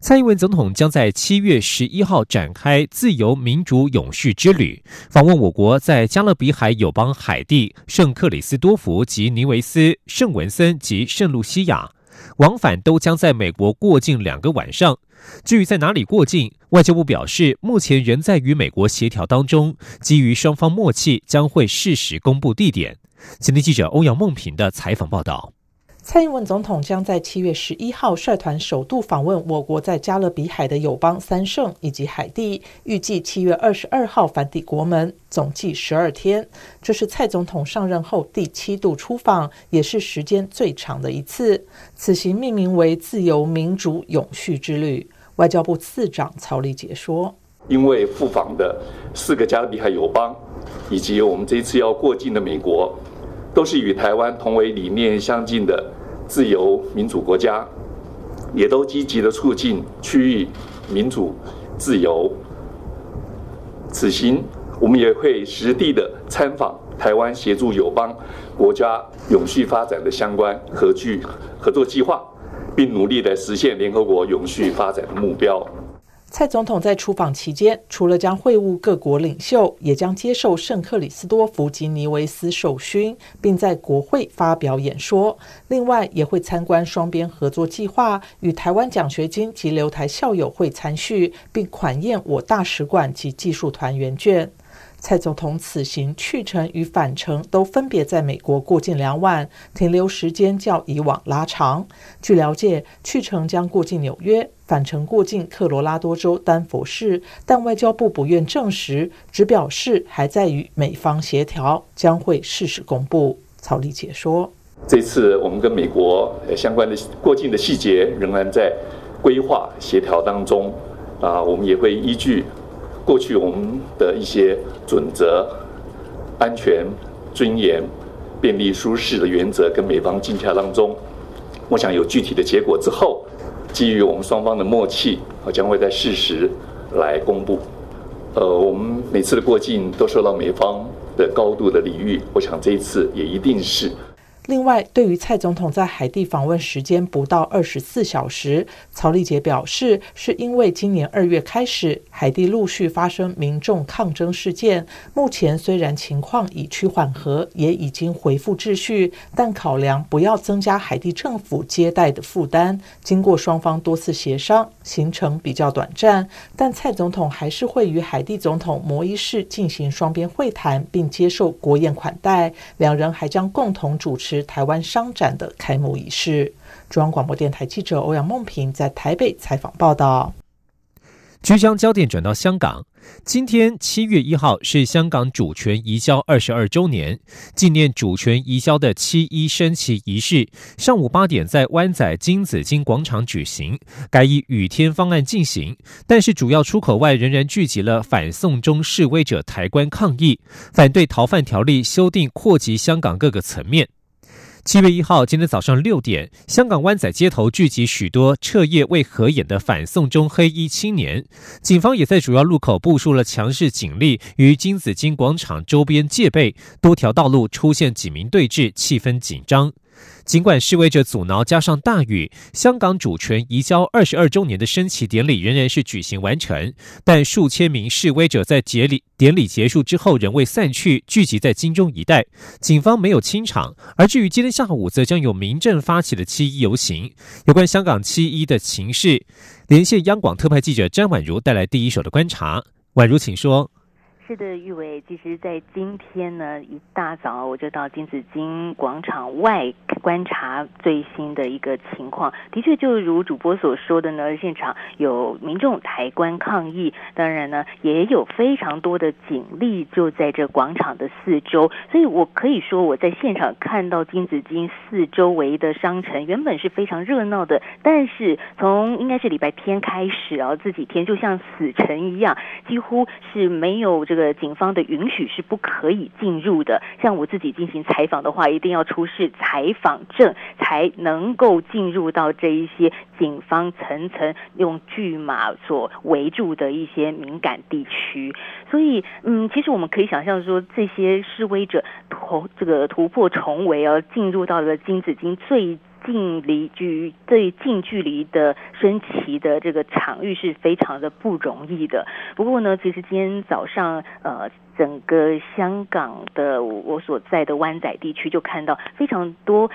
蔡英文总统将在七月十一号展开自由民主永续之旅，访问我国在加勒比海友邦海地、圣克里斯多福及尼维斯、圣文森及圣露西亚，往返都将在美国过境两个晚上。至于在哪里过境，外交部表示，目前仍在与美国协调当中，基于双方默契，将会适时公布地点。前天记者欧阳梦平的采访报道。蔡英文总统将在七月十一号率团首度访问我国在加勒比海的友邦三圣以及海地，预计七月二十二号返抵国门，总计十二天。这是蔡总统上任后第七度出访，也是时间最长的一次。此行命名为“自由民主永续之旅”。外交部次长曹立杰说：“因为赴访的四个加勒比海友邦，以及我们这次要过境的美国，都是与台湾同为理念相近的。”自由民主国家也都积极的促进区域民主自由。此行我们也会实地的参访台湾，协助友邦国家永续发展的相关合具合作计划，并努力的实现联合国永续发展的目标。蔡总统在出访期间，除了将会晤各国领袖，也将接受圣克里斯多夫及尼维斯授勋，并在国会发表演说。另外，也会参观双边合作计划，与台湾奖学金及留台校友会参叙，并款宴我大使馆及技术团员券。蔡总统此行去程与返程都分别在美国过境两晚，停留时间较以往拉长。据了解，去程将过境纽约，返程过境科罗拉多州丹佛市，但外交部不愿证实，只表示还在与美方协调，将会适时公布。曹丽解说：这次我们跟美国相关的过境的细节仍然在规划协调当中，啊，我们也会依据。过去我们的一些准则、安全、尊严、便利、舒适的原则，跟美方进洽当中，我想有具体的结果之后，基于我们双方的默契，我将会在适时来公布。呃，我们每次的过境都受到美方的高度的礼遇，我想这一次也一定是。另外，对于蔡总统在海地访问时间不到二十四小时，曹丽杰表示，是因为今年二月开始，海地陆续发生民众抗争事件。目前虽然情况已趋缓和，也已经恢复秩序，但考量不要增加海地政府接待的负担，经过双方多次协商，行程比较短暂。但蔡总统还是会与海地总统摩伊士进行双边会谈，并接受国宴款待。两人还将共同主持。台湾商展的开幕仪式，中央广播电台记者欧阳梦平在台北采访报道。将焦点转到香港，今天七月一号是香港主权移交二十二周年，纪念主权移交的七一升旗仪式，上午八点在湾仔金紫荆广场举行，改以雨天方案进行，但是主要出口外仍然聚集了反送中示威者抬棺抗议，反对逃犯条例修订扩及香港各个层面。七月一号，今天早上六点，香港湾仔街头聚集许多彻夜未合眼的反送中黑衣青年，警方也在主要路口部署了强势警力，与金紫荆广场周边戒备，多条道路出现警民对峙，气氛紧张。尽管示威者阻挠，加上大雨，香港主权移交二十二周年的升旗典礼仍然是举行完成。但数千名示威者在节礼典礼结束之后仍未散去，聚集在金钟一带。警方没有清场。而至于今天下午，则将有民政发起的七一游行。有关香港七一的情势，连线央广特派记者詹婉如带来第一手的观察。婉如，请说。是的，玉伟，其实，在今天呢，一大早我就到金紫荆广场外观察最新的一个情况。的确，就如主播所说的呢，现场有民众抬棺抗议，当然呢，也有非常多的警力就在这广场的四周。所以我可以说，我在现场看到金紫荆四周围的商城原本是非常热闹的，但是从应该是礼拜天开始啊，这几天就像死城一样，几乎是没有这个警方的允许是不可以进入的。像我自己进行采访的话，一定要出示采访证才能够进入到这一些警方层层用巨马所围住的一些敏感地区。所以，嗯，其实我们可以想象说，这些示威者突这个突破重围而进入到了金紫荆最。近离距最近距离的升旗的这个场域是非常的不容易的。不过呢，其实今天早上，呃，整个香港的我所在的湾仔地区就看到非常多。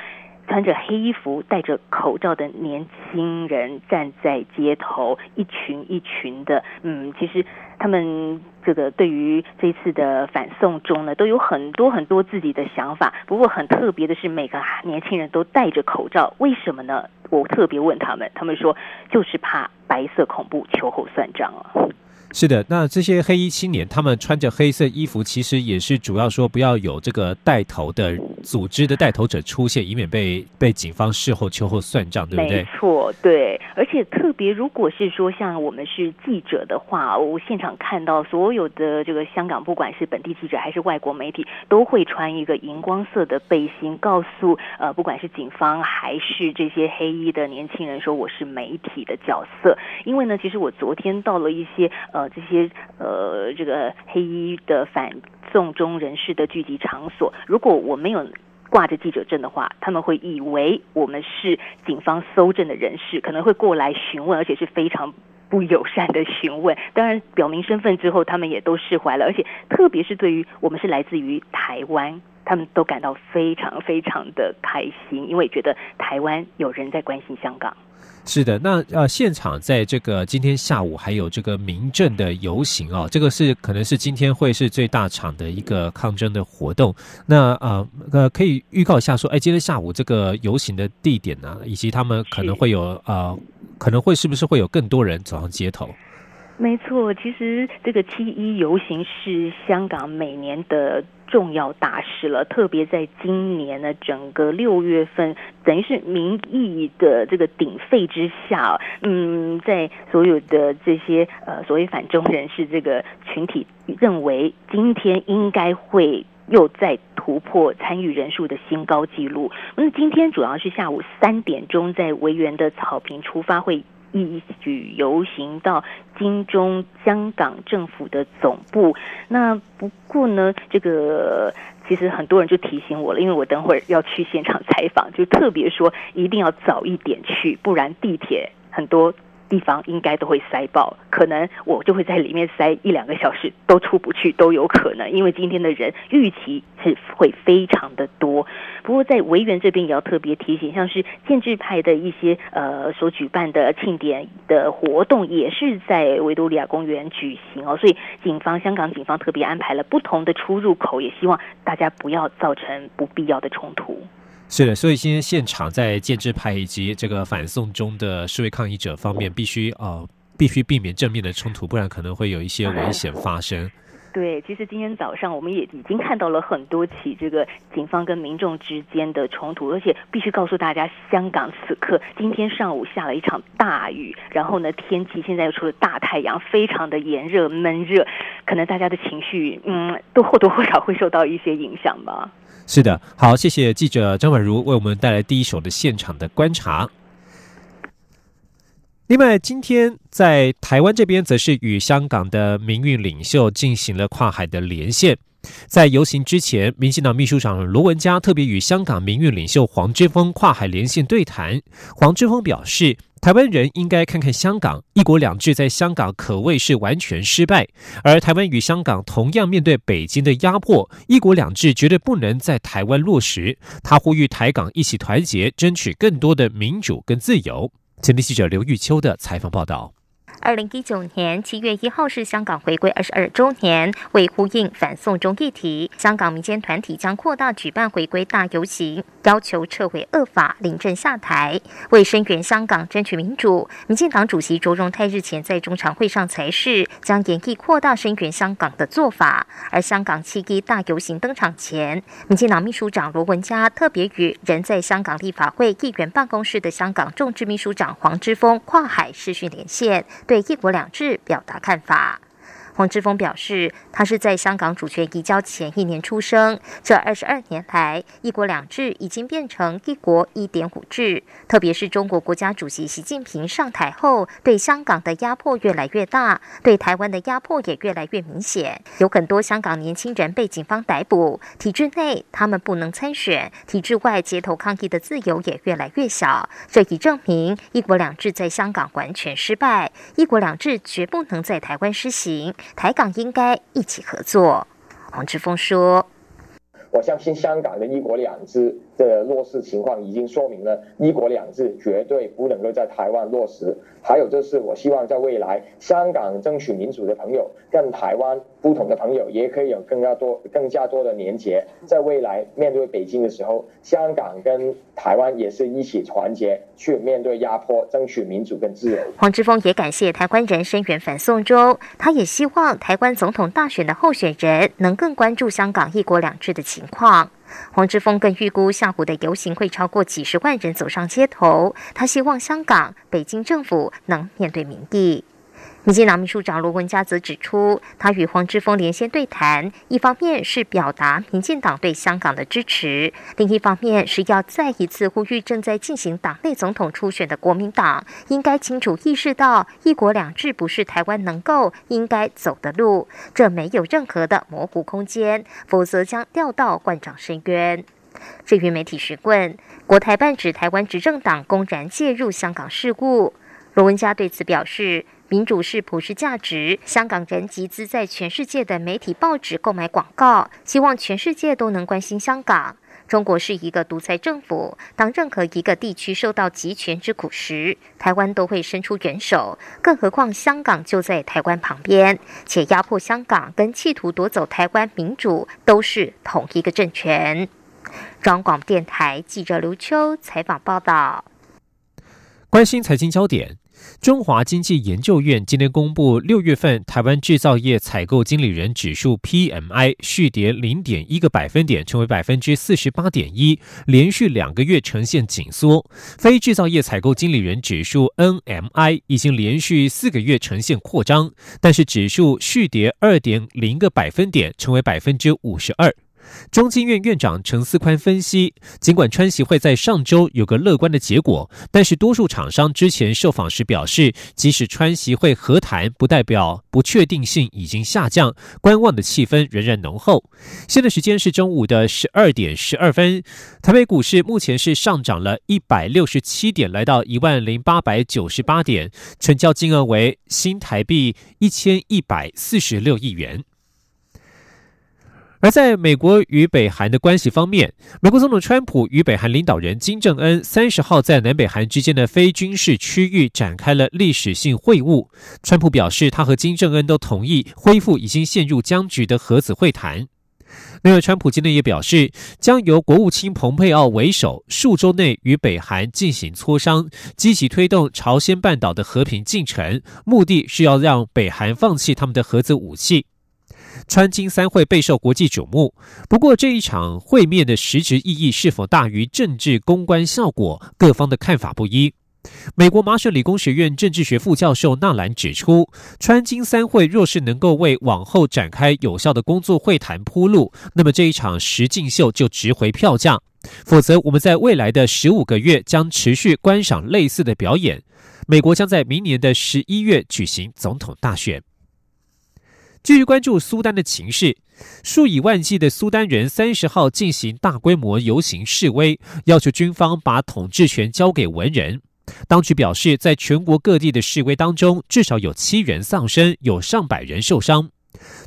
穿着黑衣服、戴着口罩的年轻人站在街头，一群一群的。嗯，其实他们这个对于这次的反送中呢，都有很多很多自己的想法。不过很特别的是，每个年轻人都戴着口罩，为什么呢？我特别问他们，他们说就是怕白色恐怖秋后算账啊。是的，那这些黑衣青年，他们穿着黑色衣服，其实也是主要说不要有这个带头的组织的带头者出现，以免被被警方事后秋后算账，对不对？没错，对。而且特别，如果是说像我们是记者的话，我现场看到所有的这个香港，不管是本地记者还是外国媒体，都会穿一个荧光色的背心，告诉呃，不管是警方还是这些黑衣的年轻人，说我是媒体的角色。因为呢，其实我昨天到了一些呃。这些呃，这个黑衣的反送中人士的聚集场所，如果我没有挂着记者证的话，他们会以为我们是警方搜证的人士，可能会过来询问，而且是非常不友善的询问。当然，表明身份之后，他们也都释怀了，而且特别是对于我们是来自于台湾，他们都感到非常非常的开心，因为觉得台湾有人在关心香港。是的，那呃，现场在这个今天下午还有这个民政的游行哦，这个是可能是今天会是最大场的一个抗争的活动。那呃呃，可以预告一下说，哎，今天下午这个游行的地点呢，以及他们可能会有呃，可能会是不是会有更多人走上街头？没错，其实这个七一游行是香港每年的。重要大事了，特别在今年呢，整个六月份，等于是民意的这个鼎沸之下，嗯，在所有的这些呃所谓反中人士这个群体认为，今天应该会又再突破参与人数的新高纪录。那今天主要是下午三点钟在维园的草坪出发会。一举游行到金钟香港政府的总部。那不过呢，这个其实很多人就提醒我了，因为我等会儿要去现场采访，就特别说一定要早一点去，不然地铁很多。地方应该都会塞爆，可能我就会在里面塞一两个小时都出不去都有可能，因为今天的人预期是会非常的多。不过在维园这边也要特别提醒，像是建制派的一些呃所举办的庆典的活动，也是在维多利亚公园举行哦，所以警方香港警方特别安排了不同的出入口，也希望大家不要造成不必要的冲突。是的，所以今天现场在建制派以及这个反送中的示威抗议者方面，必须呃必须避免正面的冲突，不然可能会有一些危险发生。对，其实今天早上我们也已经看到了很多起这个警方跟民众之间的冲突，而且必须告诉大家，香港此刻今天上午下了一场大雨，然后呢天气现在又出了大太阳，非常的炎热闷热，可能大家的情绪嗯都或多或少会受到一些影响吧。是的，好，谢谢记者张婉如为我们带来第一手的现场的观察。另外，今天在台湾这边，则是与香港的民运领袖进行了跨海的连线。在游行之前，民进党秘书长罗文嘉特别与香港民运领袖黄之锋跨海连线对谈。黄之锋表示。台湾人应该看看香港，一国两制在香港可谓是完全失败，而台湾与香港同样面对北京的压迫，一国两制绝对不能在台湾落实。他呼吁台港一起团结，争取更多的民主跟自由。前天记者刘玉秋的采访报道。二零一九年七月一号是香港回归二十二周年，为呼应反送中议题，香港民间团体将扩大举办回归大游行，要求撤回恶法、临阵下台。为声援香港、争取民主，民进党主席卓荣泰日前在中常会上才是将演绎扩大声援香港的做法。而香港七一大游行登场前，民进党秘书长罗文嘉特别与人在香港立法会议员办公室的香港众志秘书长黄之锋跨海视讯连线。“对一国两制”表达看法。黄之锋表示，他是在香港主权移交前一年出生。这二十二年来，一国两制已经变成一国一点五制。特别是中国国家主席习近平上台后，对香港的压迫越来越大，对台湾的压迫也越来越明显。有很多香港年轻人被警方逮捕，体制内他们不能参选，体制外街头抗议的自由也越来越小。这已证明一国两制在香港完全失败，一国两制绝不能在台湾施行。台港应该一起合作，黄志峰说：“我相信香港的一国两制。”的落实情况已经说明了“一国两制”绝对不能够在台湾落实。还有就是，我希望在未来，香港争取民主的朋友跟台湾不同的朋友也可以有更加多、更加多的连结。在未来面对北京的时候，香港跟台湾也是一起团结去面对压迫，争取民主跟自由。黄之锋也感谢台湾人声援反送中，他也希望台湾总统大选的候选人能更关注香港“一国两制”的情况。黄之锋更预估下午的游行会超过几十万人走上街头。他希望香港、北京政府能面对民意。民进党秘书长罗文嘉则指出，他与黄之锋连线对谈，一方面是表达民进党对香港的支持，另一方面是要再一次呼吁正在进行党内总统初选的国民党，应该清楚意识到“一国两制”不是台湾能够、应该走的路，这没有任何的模糊空间，否则将掉到万丈深渊。至于媒体询问，国台办指台湾执政党公然介入香港事务，罗文嘉对此表示。民主是普世价值。香港人集资在全世界的媒体、报纸购买广告，希望全世界都能关心香港。中国是一个独裁政府，当任何一个地区受到集权之苦时，台湾都会伸出援手。更何况香港就在台湾旁边，且压迫香港跟企图夺走台湾民主都是同一个政权。中广电台记者刘秋采访报道。关心财经焦点。中华经济研究院今天公布，六月份台湾制造业采购经理人指数 PMI 续跌零点一个百分点，成为百分之四十八点一，连续两个月呈现紧缩。非制造业采购经理人指数 NMI 已经连续四个月呈现扩张，但是指数续跌二点零个百分点，成为百分之五十二。中经院院长陈思宽分析，尽管川协会在上周有个乐观的结果，但是多数厂商之前受访时表示，即使川协会和谈，不代表不确定性已经下降，观望的气氛仍然浓厚。现在时间是中午的十二点十二分，台北股市目前是上涨了一百六十七点，来到一万零八百九十八点，成交金额为新台币一千一百四十六亿元。而在美国与北韩的关系方面，美国总统川普与北韩领导人金正恩三十号在南北韩之间的非军事区域展开了历史性会晤。川普表示，他和金正恩都同意恢复已经陷入僵局的核子会谈。另外，川普今天也表示，将由国务卿蓬佩奥为首，数周内与北韩进行磋商，积极推动朝鲜半岛的和平进程，目的是要让北韩放弃他们的核子武器。川金三会备受国际瞩目，不过这一场会面的实质意义是否大于政治公关效果，各方的看法不一。美国麻省理工学院政治学副教授纳兰指出，川金三会若是能够为往后展开有效的工作会谈铺路，那么这一场实境秀就值回票价；否则，我们在未来的十五个月将持续观赏类似的表演。美国将在明年的十一月举行总统大选。继续关注苏丹的情势，数以万计的苏丹人三十号进行大规模游行示威，要求军方把统治权交给文人。当局表示，在全国各地的示威当中，至少有七人丧生，有上百人受伤。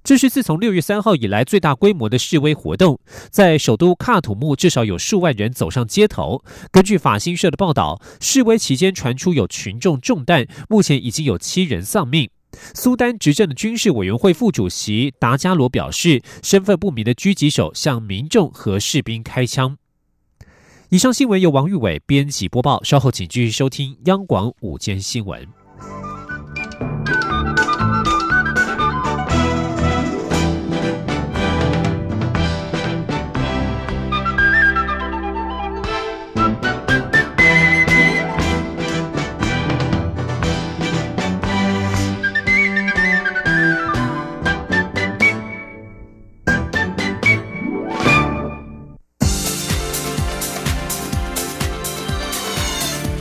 这是自从六月三号以来最大规模的示威活动，在首都喀土穆至少有数万人走上街头。根据法新社的报道，示威期间传出有群众中弹，目前已经有七人丧命。苏丹执政的军事委员会副主席达加罗表示，身份不明的狙击手向民众和士兵开枪。以上新闻由王玉伟编辑播报，稍后请继续收听央广午间新闻。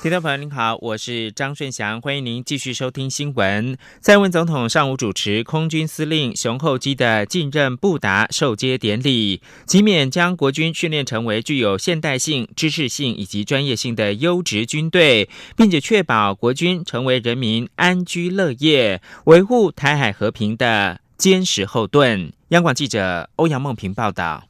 听众朋友您好，我是张顺祥，欢迎您继续收听新闻。蔡文总统上午主持空军司令熊厚基的继任布达授接典礼，即勉将国军训练成为具有现代性、知识性以及专业性的优质军队，并且确保国军成为人民安居乐业、维护台海和平的坚实后盾。央广记者欧阳梦平报道。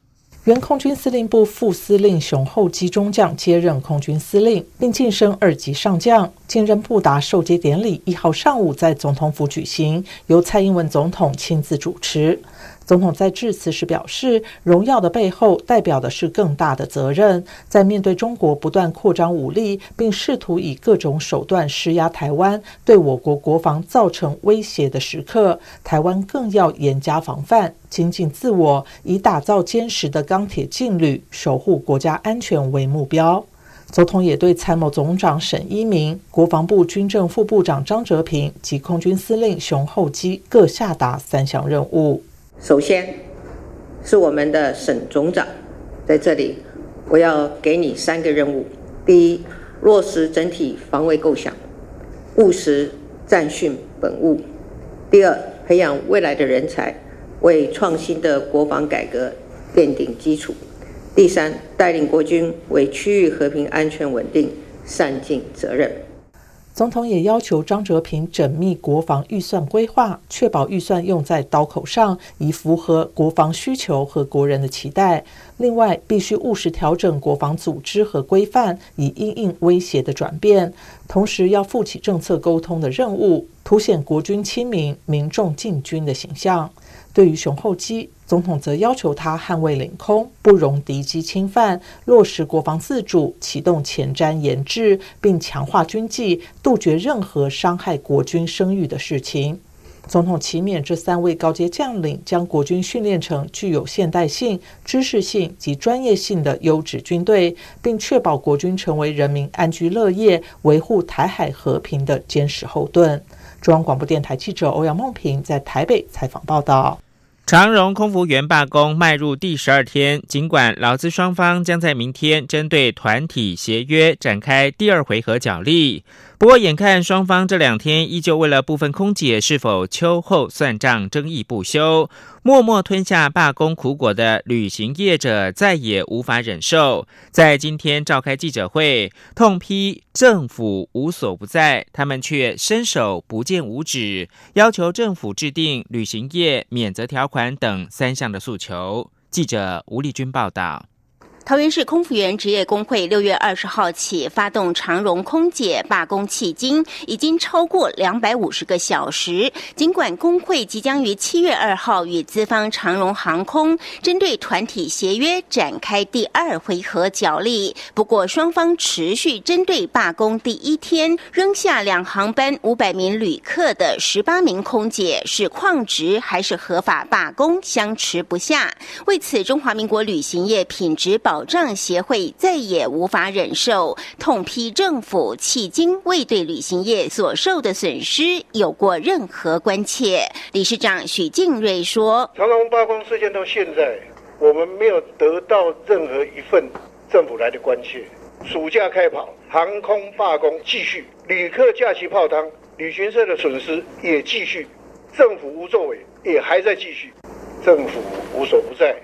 原空军司令部副司令熊厚基中将接任空军司令，并晋升二级上将。晋任布达授接典礼一号上午在总统府举行，由蔡英文总统亲自主持。总统在致辞时表示，荣耀的背后代表的是更大的责任。在面对中国不断扩张武力，并试图以各种手段施压台湾，对我国国防造成威胁的时刻，台湾更要严加防范，精进自我，以打造坚实的钢铁劲旅，守护国家安全为目标。总统也对参谋总长沈一鸣、国防部军政副部长张哲平及空军司令熊厚基各下达三项任务。首先，是我们的沈总长在这里，我要给你三个任务：第一，落实整体防卫构想，务实战训本务；第二，培养未来的人才，为创新的国防改革奠定基础；第三，带领国军为区域和平安全稳定善尽责任。总统也要求张哲平缜密国防预算规划，确保预算用在刀口上，以符合国防需求和国人的期待。另外，必须务实调整国防组织和规范，以应应威胁的转变。同时，要负起政策沟通的任务，凸显国军亲民、民众进军的形象。对于熊厚基，总统则要求他捍卫领空，不容敌机侵犯，落实国防自主，启动前瞻研制，并强化军纪，杜绝任何伤害国军声誉的事情。总统启勉这三位高阶将领，将国军训练成具有现代性、知识性及专业性的优质军队，并确保国军成为人民安居乐业、维护台海和平的坚实后盾。中央广播电台记者欧阳梦平在台北采访报道。长荣空服员罢工迈入第十二天，尽管劳资双方将在明天针对团体协约展开第二回合角力，不过眼看双方这两天依旧为了部分空姐是否秋后算账争议不休。默默吞下罢工苦果的旅行业者再也无法忍受，在今天召开记者会，痛批政府无所不在，他们却伸手不见五指，要求政府制定旅行业免责条款等三项的诉求。记者吴丽君报道。桃园市空服员职业工会六月二十号起发动长荣空姐罢工，迄今已经超过两百五十个小时。尽管工会即将于七月二号与资方长荣航空针对团体协约展开第二回合角力，不过双方持续针对罢工第一天扔下两航班五百名旅客的十八名空姐是旷职还是合法罢工相持不下。为此，中华民国旅行业品质保保障协会再也无法忍受，痛批政府迄今未对旅行业所受的损失有过任何关切。理事长许敬瑞说：“长隆罢工事件到现在，我们没有得到任何一份政府来的关切。暑假开跑，航空罢工继续，旅客假期泡汤，旅行社的损失也继续，政府无作为也还在继续，政府无所不在。”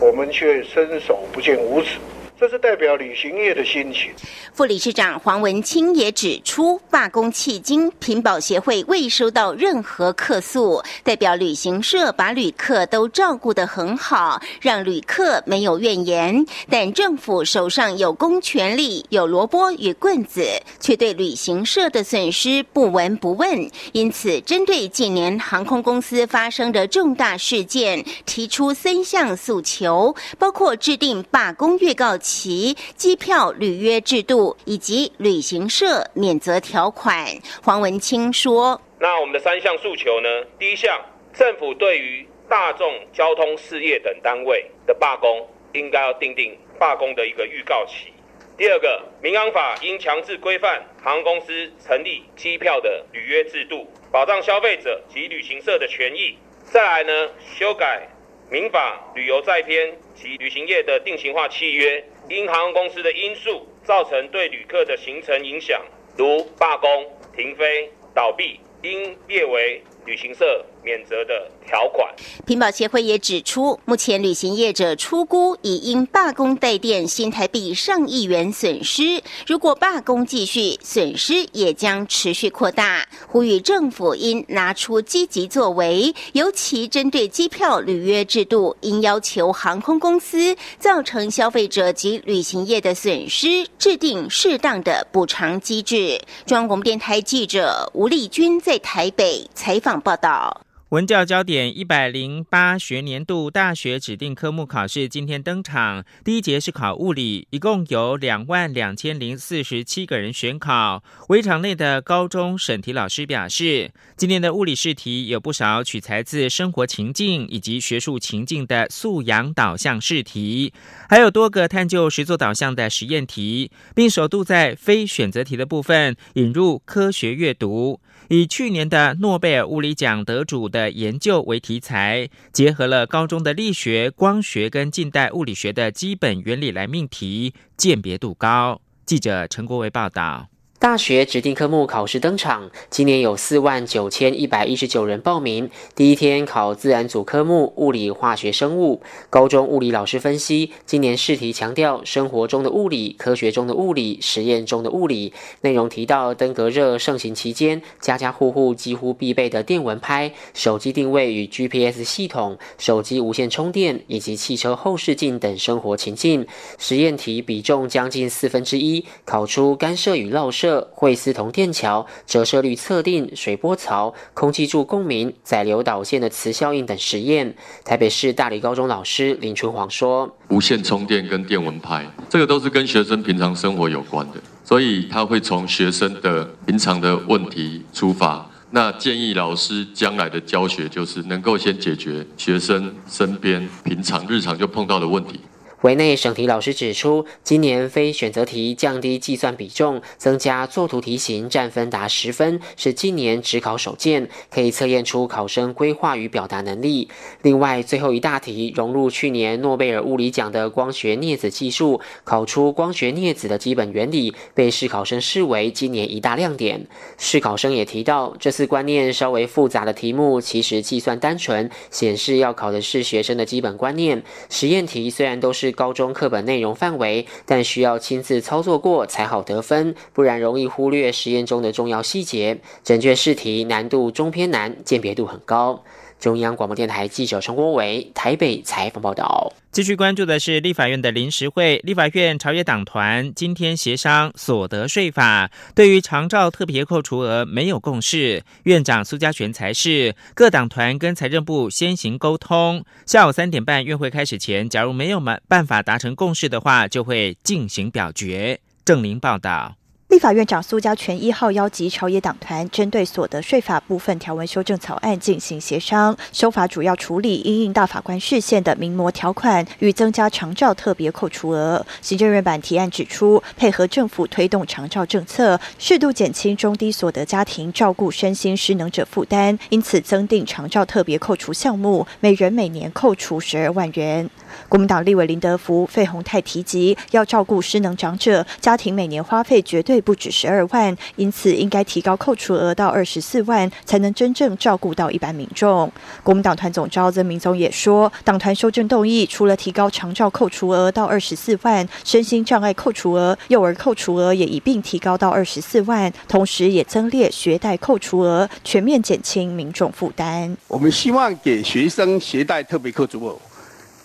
我们却伸手不见五指。这是代表旅行业的心情。副理事长黄文清也指出，罢工迄今，屏保协会未收到任何客诉，代表旅行社把旅客都照顾得很好，让旅客没有怨言。但政府手上有公权力，有萝卜与棍子，却对旅行社的损失不闻不问。因此，针对近年航空公司发生的重大事件，提出三项诉求，包括制定罢工预告。其机票履约制度以及旅行社免责条款，黄文清说：“那我们的三项诉求呢？第一项，政府对于大众交通事业等单位的罢工，应该要定定罢工的一个预告期；第二个，民航法应强制规范航空公司成立机票的履约制度，保障消费者及旅行社的权益；再来呢，修改民法旅游在编及旅行业的定型化契约。”因航空公司的因素造成对旅客的行程影响，如罢工、停飞、倒闭，应列为旅行社。免责的条款。屏保协会也指出，目前旅行业者出估已因罢工带电新台币上亿元损失，如果罢工继续，损失也将持续扩大。呼吁政府应拿出积极作为，尤其针对机票履约制度，应要求航空公司造成消费者及旅行业的损失，制定适当的补偿机制。中央广播电台记者吴丽君在台北采访报道。文教焦点一百零八学年度大学指定科目考试今天登场，第一节是考物理，一共有两万两千零四十七个人选考。围场内的高中审题老师表示，今年的物理试题有不少取材自生活情境以及学术情境的素养导向试题，还有多个探究实作导向的实验题，并首度在非选择题的部分引入科学阅读。以去年的诺贝尔物理奖得主的研究为题材，结合了高中的力学、光学跟近代物理学的基本原理来命题，鉴别度高。记者陈国维报道。大学指定科目考试登场，今年有四万九千一百一十九人报名。第一天考自然组科目物理、化学、生物。高中物理老师分析，今年试题强调生活中的物理、科学中的物理、实验中的物理。内容提到登革热盛行期间，家家户户几乎必备的电蚊拍、手机定位与 GPS 系统、手机无线充电以及汽车后视镜等生活情境。实验题比重将近四分之一，考出干涉与绕射。惠斯同电桥折射率测定、水波槽、空气柱共鸣、载流导线的磁效应等实验。台北市大理高中老师林春煌说：“无线充电跟电蚊拍，这个都是跟学生平常生活有关的，所以他会从学生的平常的问题出发。那建议老师将来的教学就是能够先解决学生身边平常日常就碰到的问题。”委内省题老师指出，今年非选择题降低计算比重，增加作图题型占分达十分，是今年只考首见，可以测验出考生规划与表达能力。另外，最后一大题融入去年诺贝尔物理奖的光学镊子技术，考出光学镊子的基本原理，被试考生视为今年一大亮点。试考生也提到，这次观念稍微复杂的题目，其实计算单纯，显示要考的是学生的基本观念。实验题虽然都是。高中课本内容范围，但需要亲自操作过才好得分，不然容易忽略实验中的重要细节。整卷试题难度中偏难，鉴别度很高。中央广播电台记者陈国伟台北采访报道。继续关注的是立法院的临时会，立法院朝野党团今天协商所得税法，对于长照特别扣除额没有共识。院长苏家全才是各党团跟财政部先行沟通，下午三点半院会开始前，假如没有办法达成共识的话，就会进行表决。郑林报道。立法院长苏家全一号邀集朝野党团，针对所得税法部分条文修正草案进行协商。修法主要处理因应大法官视线的名模条款与增加长照特别扣除额。行政院版提案指出，配合政府推动长照政策，适度减轻中低所得家庭照顾身心失能者负担，因此增订长照特别扣除项目，每人每年扣除十二万元。国民党立委林德福、费鸿泰提及，要照顾失能长者，家庭每年花费绝对不止十二万，因此应该提高扣除额到二十四万，才能真正照顾到一般民众。国民党团总召曾明宗也说，党团修正动议，除了提高长照扣除额到二十四万，身心障碍扣除额、幼儿扣除额也一并提高到二十四万，同时也增列学贷扣除额，全面减轻民众负担。我们希望给学生学贷特别扣除额。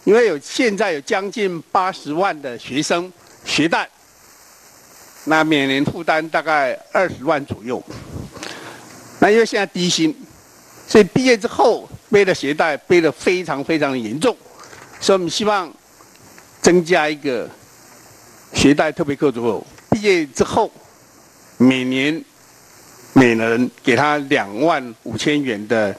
因为有现在有将近八十万的学生学贷，那每年负担大概二十万左右。那因为现在低薪，所以毕业之后背的学贷背的非常非常的严重，所以我们希望增加一个学贷特别扣除后，毕业之后每年每人给他两万五千元的。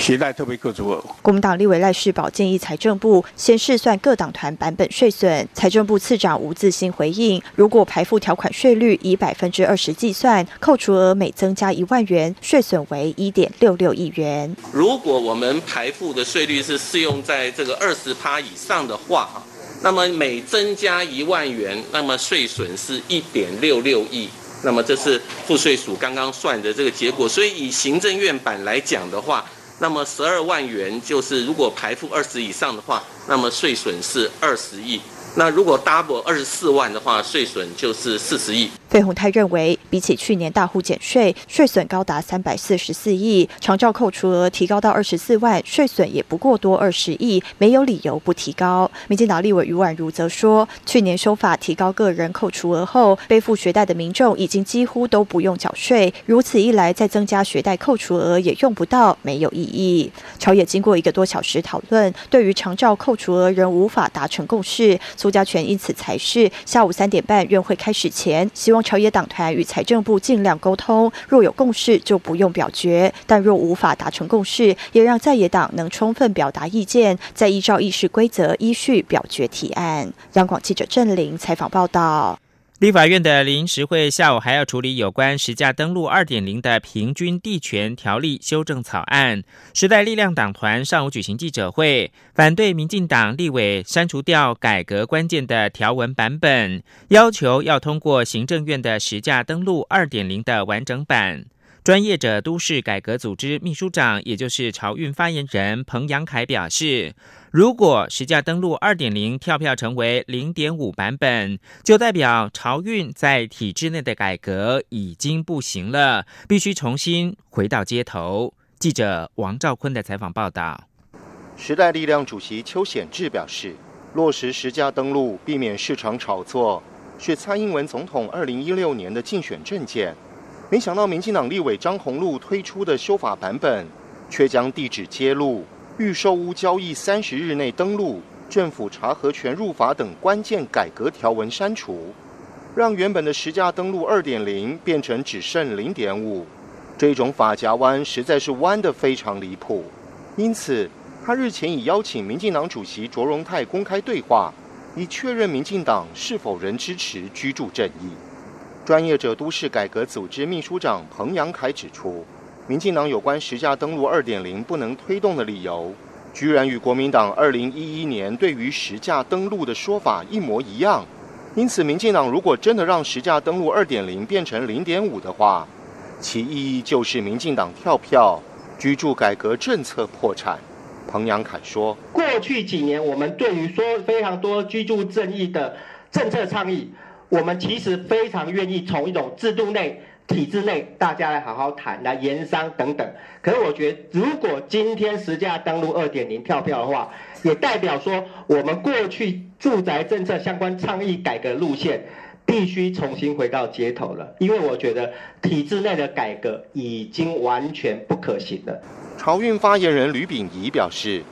携带特别扣除额。国民党立委赖世宝建议财政部先试算各党团版本税损。财政部次长吴自新回应：如果排付条款税率以百分之二十计算，扣除额每增加一万元，税损为一点六六亿元。如果我们排付的税率是适用在这个二十趴以上的话，哈，那么每增加一万元，那么税损是一点六六亿。那么这是赋税署刚刚算的这个结果。所以以行政院版来讲的话，那么十二万元就是如果排付二十以上的话，那么税损是二十亿。那如果 double 二十四万的话，税损就是四十亿。费鸿泰认为，比起去年大户减税，税损高达三百四十四亿，长照扣除额提高到二十四万，税损也不过多二十亿，没有理由不提高。民进党立委余婉如则说，去年修法提高个人扣除额后，背负学贷的民众已经几乎都不用缴税，如此一来，再增加学贷扣除额也用不到，没有意义。朝野经过一个多小时讨论，对于长照扣除额仍无法达成共识。苏家全因此才是下午三点半院会开始前，希望朝野党团与财政部尽量沟通，若有共识就不用表决；但若无法达成共识，也让在野党能充分表达意见，再依照议事规则依序表决提案。央广记者郑玲采访报道。立法院的临时会下午还要处理有关实价登录二点零的平均地权条例修正草案。时代力量党团上午举行记者会，反对民进党立委删除掉改革关键的条文版本，要求要通过行政院的实价登录二点零的完整版。专业者都市改革组织秘书长，也就是潮运发言人彭阳凯表示，如果实价登录二点零跳票成为零点五版本，就代表潮运在体制内的改革已经不行了，必须重新回到街头。记者王兆坤的采访报道。时代力量主席邱显志表示，落实实价登录，避免市场炒作，是蔡英文总统二零一六年的竞选政见。没想到，民进党立委张宏禄推出的修法版本，却将地址揭露、预售屋交易三十日内登录、政府查核权入法等关键改革条文删除，让原本的实价登录二点零变成只剩零点五。这种法夹弯实在是弯得非常离谱。因此，他日前已邀请民进党主席卓荣泰公开对话，以确认民进党是否仍支持居住正义。专业者都市改革组织秘书长彭阳凯指出，民进党有关实价登录二点零不能推动的理由，居然与国民党二零一一年对于实价登录的说法一模一样。因此，民进党如果真的让实价登录二点零变成零点五的话，其意义就是民进党跳票，居住改革政策破产。彭阳凯说：“过去几年，我们对于说非常多居住正义的政策倡议。”我们其实非常愿意从一种制度内、体制内，大家来好好谈、来研商等等。可是我觉得，如果今天实价登录二点零跳票的话，也代表说我们过去住宅政策相关倡议改革路线，必须重新回到街头了。因为我觉得体制内的改革已经完全不可行了。潮运发言人吕炳仪表示，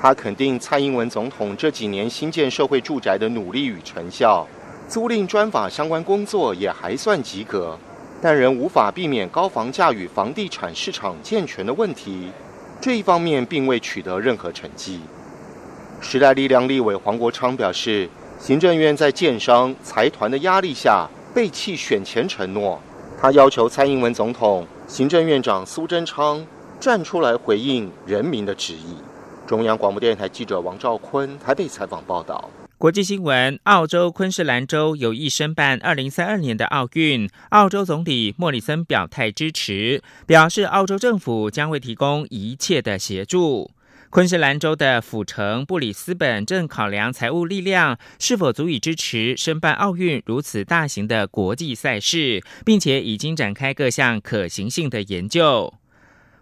他肯定蔡英文总统这几年新建社会住宅的努力与成效。租赁专法相关工作也还算及格，但仍无法避免高房价与房地产市场健全的问题。这一方面并未取得任何成绩。时代力量立委黄国昌表示，行政院在建商财团的压力下背弃选前承诺，他要求蔡英文总统、行政院长苏贞昌站出来回应人民的质疑。中央广播电台记者王兆坤台北采访报道。国际新闻：澳洲昆士兰州有意申办二零三二年的奥运，澳洲总理莫里森表态支持，表示澳洲政府将会提供一切的协助。昆士兰州的府城布里斯本正考量财务力量是否足以支持申办奥运如此大型的国际赛事，并且已经展开各项可行性的研究。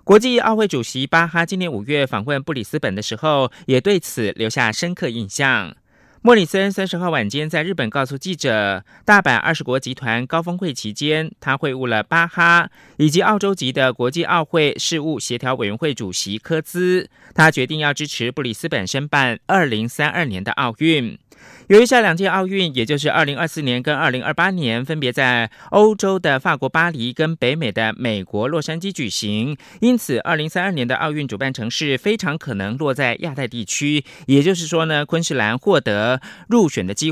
国际奥会主席巴哈今年五月访问布里斯本的时候，也对此留下深刻印象。莫里森三十号晚间在日本告诉记者，大阪二十国集团高峰会期间，他会晤了巴哈以及澳洲籍的国际奥会事务协调委员会主席科兹。他决定要支持布里斯本申办二零三二年的奥运。由于下两届奥运，也就是二零二四年跟二零二八年，分别在欧洲的法国巴黎跟北美的美国洛杉矶举行，因此二零三二年的奥运主办城市非常可能落在亚太地区。也就是说呢，昆士兰获得入选的机